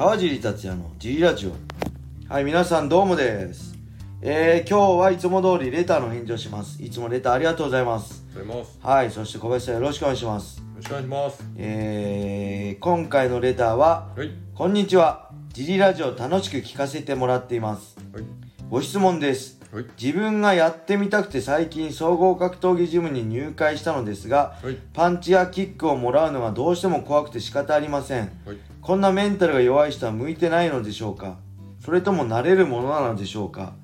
川尻達也の G ラジオはい皆さんどうもですえー、今日はいつも通りレターの返事をしますいつもレターありがとうございますありがとうございます。はいそして小林さんよろしくお願いしますよろしくお願いします。えー、今回のレターははい。こんにちは G ラジオ楽しく聞かせてもらっていますはい。ご質問ですはい。自分がやってみたくて最近総合格闘技ジムに入会したのですがはい。パンチやキックをもらうのがどうしても怖くて仕方ありませんはい。こんなメンタルが弱い人は向いてないのでしょうか？それとも慣れるものなのでしょうか？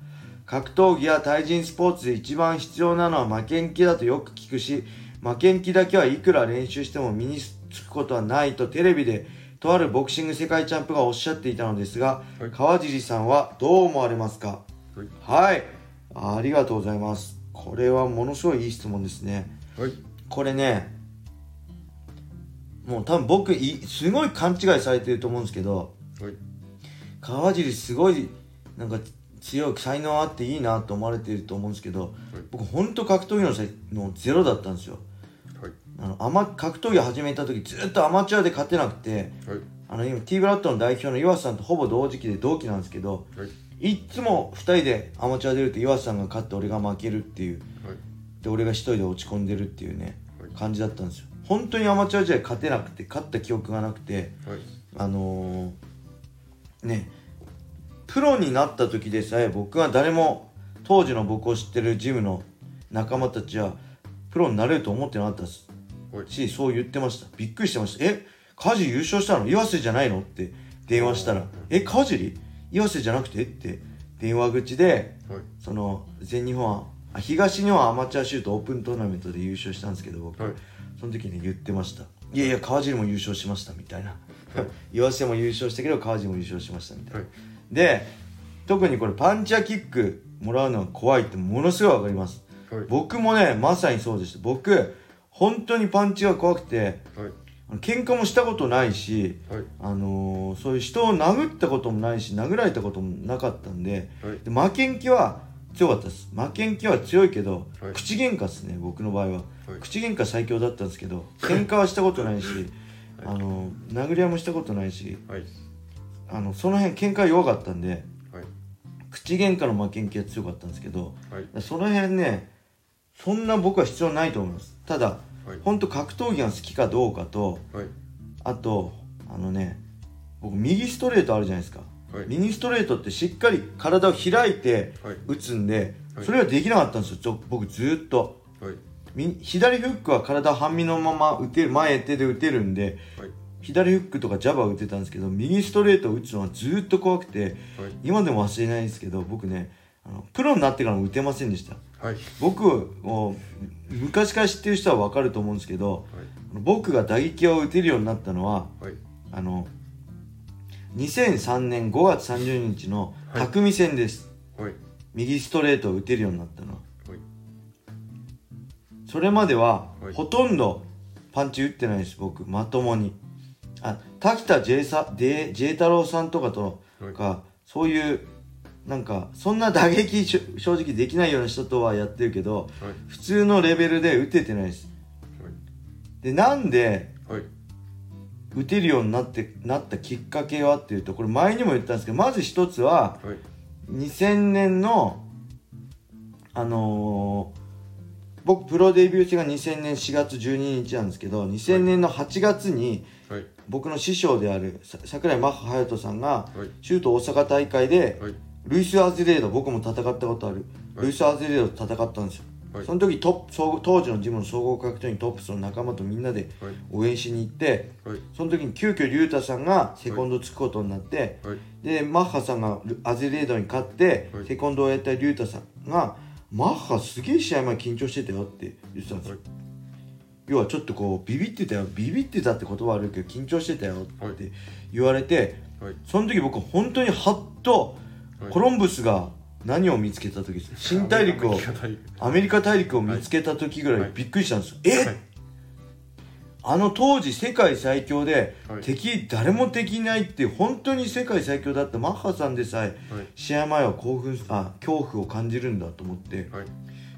格闘技や対人スポーツで一番必要なのは負けん気だとよく聞くし負けん気だけはいくら練習しても身につくことはないとテレビでとあるボクシング世界チャンプがおっしゃっていたのですが、はい川尻さんはどう思われますか？はい。はいありがとうございますこれはものすごいいい質問ですねはい。これねもう多分僕いすごい勘違いされてると思うんですけどはい。川尻すごいなんか強い才能あっていいなと思われてると思うんですけど僕ほんと格闘技の才能ゼロだったんですよはい。あのアマ格闘技始めた時ずっとアマチュアで勝てなくてはい。あの今 T ブラッドの代表の岩瀬さんとほぼ同時期で同期なんですけどはい。いっつも2人でアマチュア出ると岩瀬さんが勝って俺が負けるっていう。はい。で俺が1人で落ち込んでるっていうねはい。感じだったんですよ。本当にアマチュア時代勝てなくて勝った記憶がなくてはい。あのー、ねプロになった時でさえ僕は誰も当時の僕を知ってるジムの仲間たちはプロになれると思ってなかったですはい。しそう言ってました。びっくりしてました。え川尻優勝したの？岩瀬じゃないの？って電話したらえ川尻岩瀬じゃなくてって電話口ではい。その全日本あ東日本アマチュアシュートオープントーナメントで優勝したんですけど僕、はい。その時に言ってましたいやいや川尻も優勝しましたみたいな岩瀬も優勝したけど川尻も優勝しましたみたいな、はい。で特にこれパンチやキックもらうのが怖いってものすごいわかりますはい。僕もねまさにそうでした僕本当にパンチが怖くて喧嘩もしたことないしはい。あのーそういう人を殴ったこともないし殴られたこともなかったんではい。で負けん気は強かったです負けん気は強いけど、はい口喧嘩っすね僕の場合ははい。口喧嘩最強だったんですけど喧嘩はしたことないし あの殴り合いもしたことないしはい。あのその辺喧嘩弱かったんではい。口喧嘩の負けん気は強かったんですけどはい。その辺ねそんな僕は必要ないと思いますただはい。本当格闘技が好きかどうかとはい。あとあのね僕右ストレートあるじゃないですかはい。右ストレートってしっかり体を開いてはい。打つんではいそれはできなかったんですよちょ僕ずーっと左フックは体半身のまま打てる前手で打てるんではい。左フックとかジャブは打てたんですけど右ストレートを打つのはずーっと怖くてはい。今でも忘れないですけど僕ねプロになってからも打てませんでしたはい。僕を昔から知ってる人は分かると思うんですけどはい。僕が打撃を打てるようになったのははい。あの2003年5月30日のはい匠戦です、はい。右ストレートを打てるようになったのははい。それまでは、はいほとんどパンチ打ってないです僕まともにあ滝田 J, さ J, J 太郎さんとかとはい。かそういうなんかそんな打撃正直できないような人とはやってるけどはい。普通のレベルで打ててないですでなんではい。打てるようになってなったきっかけはっていうとこれ前にも言ったんですけどまず一つははい。2000年のあのー僕プロデビュー戦が2000年4月12日なんですけど2000年の8月にはい。僕の師匠であるさ桜井マッハ隼人さんがはい。シュート大阪大会ではい。ルイス・アズレード僕も戦ったことあるはいルイス・アズレードと戦ったんですよはい。その時トップ当時のジムの総合格闘技トップスの仲間とみんなではい。応援しに行ってはい。その時に急遽竜太さんがセコンドつくことになって、はい。でマッハさんがルアゼレードに勝って、はいセコンドをやった竜太さんが「マッハすげえ試合前緊張してたよ」って言ってたんですよ、はい要はちょっとこうビビってたよビビってたって言葉悪いけど緊張してたよはいって言われて、はい。その時僕本当にハッとはいコロンブスが何を見つけた時です新大陸をアメリカ大陸。を見つけた時ぐらいびっくりしたんですよ、え、はい。あの当時世界最強で、はい。敵誰も敵いないって本当に世界最強だったマッハさんでさえはい。試合前は興奮あ恐怖を感じるんだと思って。はい。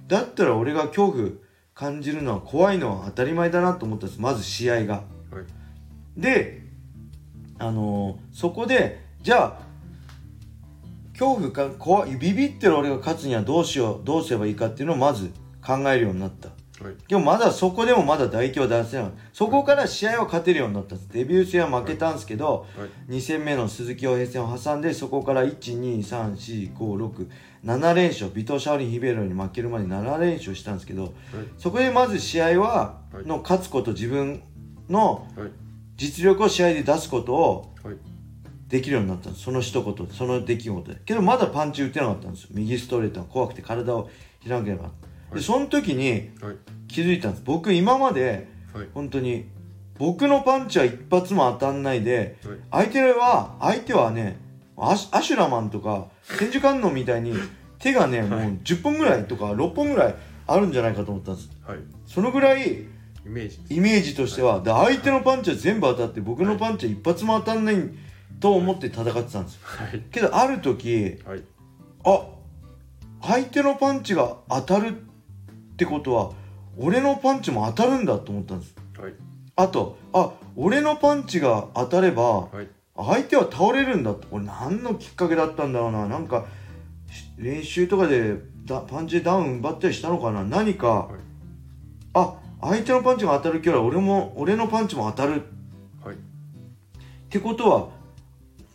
だったら俺が恐怖感じるのは怖いのは当たり前だなと思ったんですまず試合が。はい。であのーそこでじゃあ恐怖か怖いビビってる俺が勝つにはどうしようどうすればいいかっていうのをまず考えるようになった。はい。でもまだそこでもまだ唾液は出せない。そこから試合は勝てるようになったデビュー戦は負けたんですけど、はい。2戦目の鈴木洋平戦を挟んでそこから1234567連勝。ビトー・シャオリン・ヒベロに負けるまで7連勝したんですけどそこでまず試合ははい。の勝つこと自分のはい。実力を試合で出すことをはいできるようになったんです。その一言その出来事で。けどまだパンチ打てなかったんですよ。右ストレートが怖くて体を開けなかった。でその時にはい。気づいたんです。僕今まではい。本当に僕のパンチは一発も当たんないではい。相手は相手はねアシュラマンとか千手観音みたいに手がねもう10本ぐらいとか6本ぐらいあるんじゃないかと思ったんです。はい。そのぐらいイメージイメージとしてはで相手のパンチは全部当たって僕のパンチは一発も当たんないと思って戦ってたんですよ。はい。けどある時はい。あ相手のパンチが当たるってことは俺のパンチも当たるんだと思ったんです。はい。あとあ俺のパンチが当たればはい。相手は倒れるんだって。これ何のきっかけだったんだろうな。なんかし練習とかでだパンチでダウン奪ったりしたのかな。何か、はい。あ相手のパンチが当たるキャラ俺も俺のパンチも当たる。っはい。てことは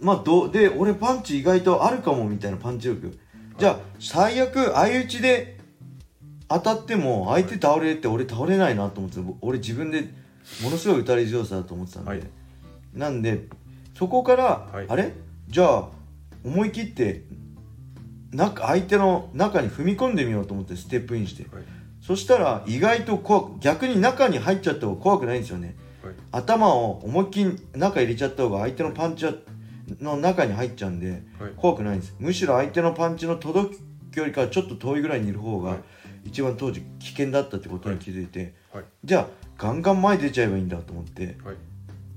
まあどうで俺パンチ意外とあるかもみたいなパンチ力じゃあ最悪相打ちで当たっても相手倒れって俺倒れないなと思ってた。俺自分でものすごい打たれ強さだと思ってたんで、はい。なんでそこから、はい。あれ？じゃあ思い切って中相手の中に踏み込んでみようと思ってステップインして。はい。そしたら意外と怖く逆に中に入っちゃった方が怖くないんですよね。はい。頭を思いっきり中入れちゃった方が相手のパンチの中に入っちゃうんではい。怖くないんです。むしろ相手のパンチの届く距離からちょっと遠いぐらいにいる方がはい。一番当時危険だったってことに気づいて、はい。じゃあガンガン前出ちゃえばいいんだと思ってはい。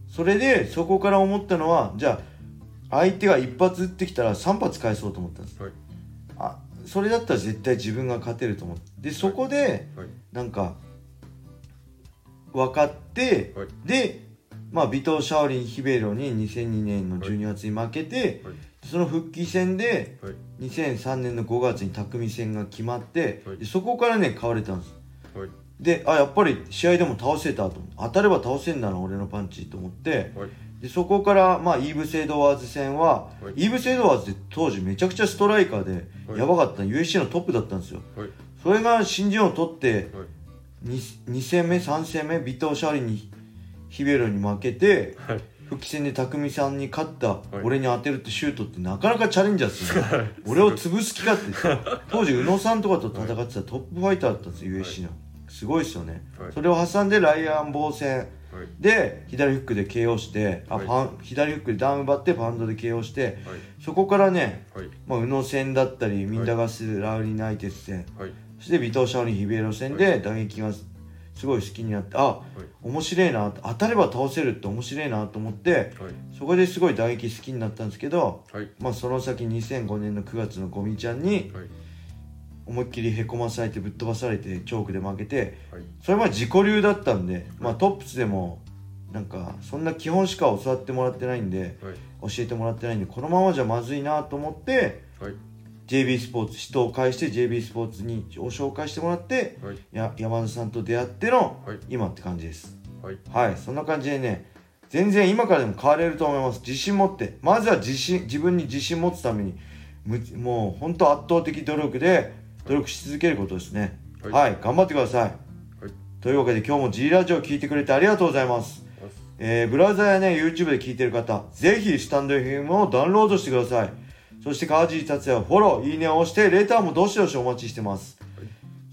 それでそこから思ったのはじゃあ相手が一発撃ってきたら3発返そうと思ったんです。はい。あそれだったら絶対自分が勝てると思って。でそこではい。なんか分かってはい。でまあ尾藤シャオリン・ヒベロに2002年の12月に負けて、はい。その復帰戦ではい。2003年の5月に巧戦が決まって、はい。でそこからね変われたんです。はい。であやっぱり試合でも倒せたと。当たれば倒せんだな俺のパンチと思って。はい。でそこから、まあ、イーブス・エドワーズ戦は、はい。イーブス・エドワーズって当時めちゃくちゃストライカーで、はい。やばかった。 UFC のトップだったんですよ。はい。それが新人王を取ってはい。2, 2戦目3戦目ビトー・シャオリン・ヒベイロに負けてはい。復帰戦で匠さんに勝ったい。俺に当てるってシュートってなかなかチャレンジャーですよね 俺を潰す気かって。当時宇野さんとかと戦ってたトップファイターだったんですよ USC の。すごいですよね。はい。それを挟んでライアン防戦。はい。で左フックで KO してあ、はい。パン左フックでダウン奪ってパウンドで KO してはい。そこからね、はい。まあ、宇野戦だったりミンダガス・ラウリナイテス戦。はい。そして尾藤シャオリン・ヒベロ戦で打撃がすごい好きになってあ面白いな当たれば倒せるって面白いなと思ってはい。そこですごい打撃好きになったんですけど、はい。まあ、その先2005年の9月のゴミちゃんにはい。思いっきりへこまされてぶっ飛ばされてチョークで負けてはい。それまで自己流だったんで、まあ、トップスでもなんかそんな基本しか教わってもらってないんではい。教えてもらってないんでこのままじゃまずいなと思ってはい JB スポーツ人を介して JB スポーツにを紹介してもらってはい。や山田さんと出会ってのはい。今って感じです。はい。はい。そんな感じでね全然今からでも変われると思います。自信持って。まずは自信自分に自信持つためにむもう本当圧倒的努力で努力し続けることですね。はい。はい、頑張ってください、はい。というわけで今日も G ラジオ聞いてくれてありがとうございます。えーブラウザやね YouTube で聞いてる方ぜひスタンド FM をダウンロードしてくださいそして川尻達也フォローいいねを押してレターもどしどしお待ちしてます、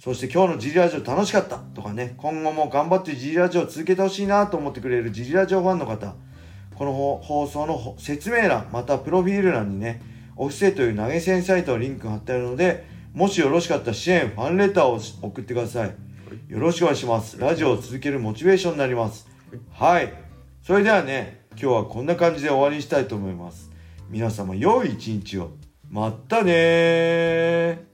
そして今日の G ラジオ楽しかったとかね今後も頑張って G ラジオを続けてほしいなと思ってくれる G ラジオファンの方この放送の説明欄またプロフィール欄にねオフセという投げ銭サイトのリンク貼ってあるのでもしよろしかったら支援ファンレターを送ってください。よろしくお願いします。ラジオを続けるモチベーションになります。はい。それではね今日はこんな感じで終わりにしたいと思います。皆様良い一日を。まったね